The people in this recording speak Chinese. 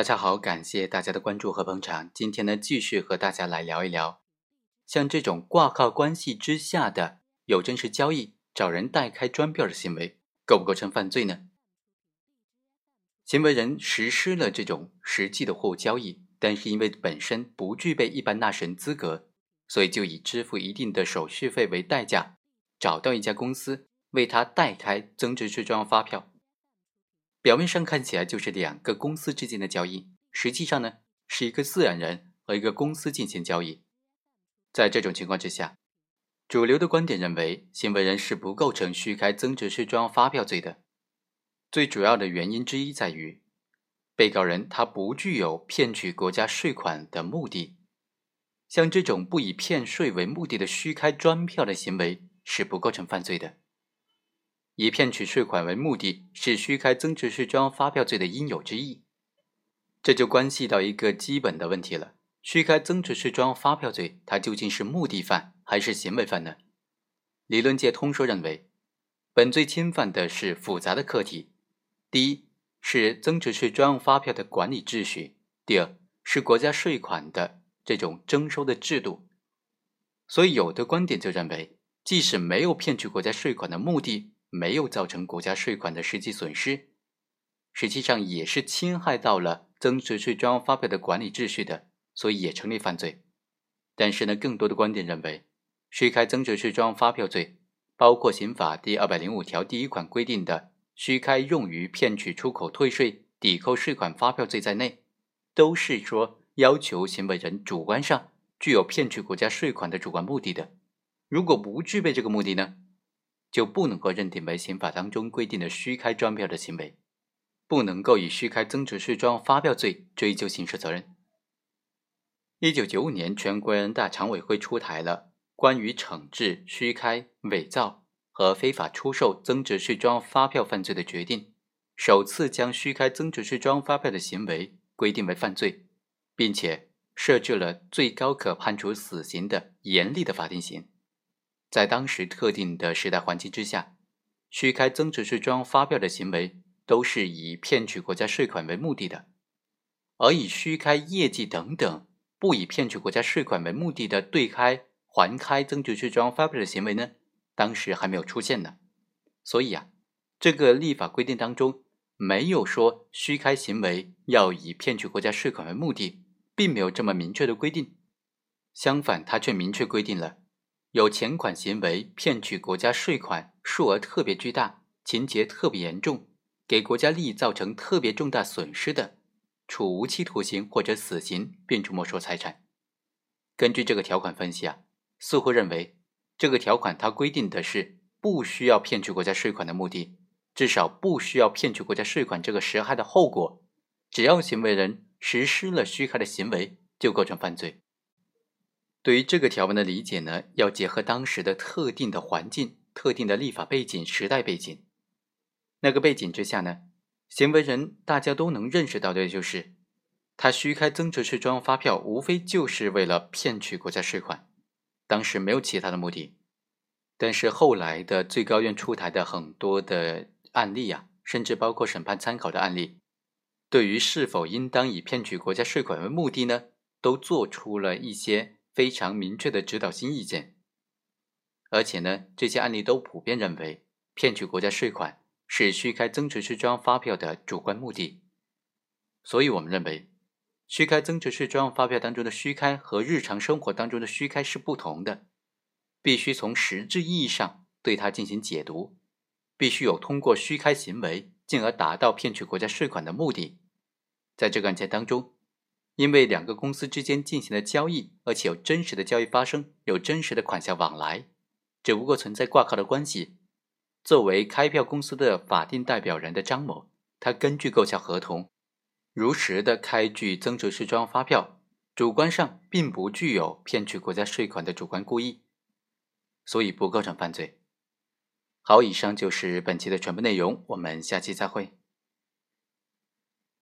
大家好，感谢大家的关注和捧场。今天呢，继续和大家来聊一聊，像这种挂靠关系之下的有真实交易、找人代开专票的行为，构不构成犯罪呢？行为人实施了这种实际的货物交易，但是因为本身不具备一般纳税人资格，所以就以支付一定的手续费为代价，找到一家公司为他代开增值税专用发票。表面上看起来就是两个公司之间的交易，实际上呢是一个自然人和一个公司进行交易。在这种情况之下，主流的观点认为，行为人是不构成虚开增值税专用发票罪的。最主要的原因之一在于，被告人他不具有骗取国家税款的目的。像这种不以骗税为目的的虚开专票的行为是不构成犯罪的。以骗取税款为目的，是虚开增值税专用发票罪的应有之义。这就关系到一个基本的问题了：虚开增值税专用发票罪，它究竟是目的犯还是行为犯呢？理论界通说认为，本罪侵犯的是复杂的课题：第一是增值税专用发票的管理秩序；第二是国家税款的这种征收的制度。所以，有的观点就认为，即使没有骗取国家税款的目的，没有造成国家税款的实际损失，实际上也是侵害到了增值税专用发票的管理秩序的，所以也成立犯罪。但是呢，更多的观点认为，虚开增值税专用发票罪，包括刑法第二百零五条第一款规定的虚开用于骗取出口退税、抵扣税款发票罪在内，都是说要求行为人主观上具有骗取国家税款的主观目的的。如果不具备这个目的呢？就不能够认定为刑法当中规定的虚开专票的行为，不能够以虚开增值税专用发票罪追究刑事责任。一九九五年，全国人大常委会出台了关于惩治虚开、伪造和非法出售增值税专用发票犯罪的决定，首次将虚开增值税专用发票的行为规定为犯罪，并且设置了最高可判处死刑的严厉的法定刑。在当时特定的时代环境之下，虚开增值税专用发票的行为都是以骗取国家税款为目的的，而以虚开业绩等等不以骗取国家税款为目的的对开、还开增值税专用发票的行为呢，当时还没有出现呢。所以啊，这个立法规定当中没有说虚开行为要以骗取国家税款为目的，并没有这么明确的规定。相反，它却明确规定了。有钱款行为骗取国家税款，数额特别巨大，情节特别严重，给国家利益造成特别重大损失的，处无期徒刑或者死刑，并处没收财产。根据这个条款分析啊，似乎认为这个条款它规定的是不需要骗取国家税款的目的，至少不需要骗取国家税款这个实害的后果，只要行为人实施了虚开的行为，就构成犯罪。对于这个条文的理解呢，要结合当时的特定的环境、特定的立法背景、时代背景。那个背景之下呢，行为人大家都能认识到的就是，他虚开增值税专用发票，无非就是为了骗取国家税款，当时没有其他的目的。但是后来的最高院出台的很多的案例啊，甚至包括审判参考的案例，对于是否应当以骗取国家税款为目的呢，都做出了一些。非常明确的指导性意见，而且呢，这些案例都普遍认为，骗取国家税款是虚开增值税专用发票的主观目的。所以，我们认为，虚开增值税专用发票当中的虚开和日常生活当中的虚开是不同的，必须从实质意义上对它进行解读，必须有通过虚开行为，进而达到骗取国家税款的目的。在这个案件当中。因为两个公司之间进行了交易，而且有真实的交易发生，有真实的款项往来，只不过存在挂靠的关系。作为开票公司的法定代表人的张某，他根据购销合同，如实的开具增值税专用发票，主观上并不具有骗取国家税款的主观故意，所以不构成犯罪。好，以上就是本期的全部内容，我们下期再会。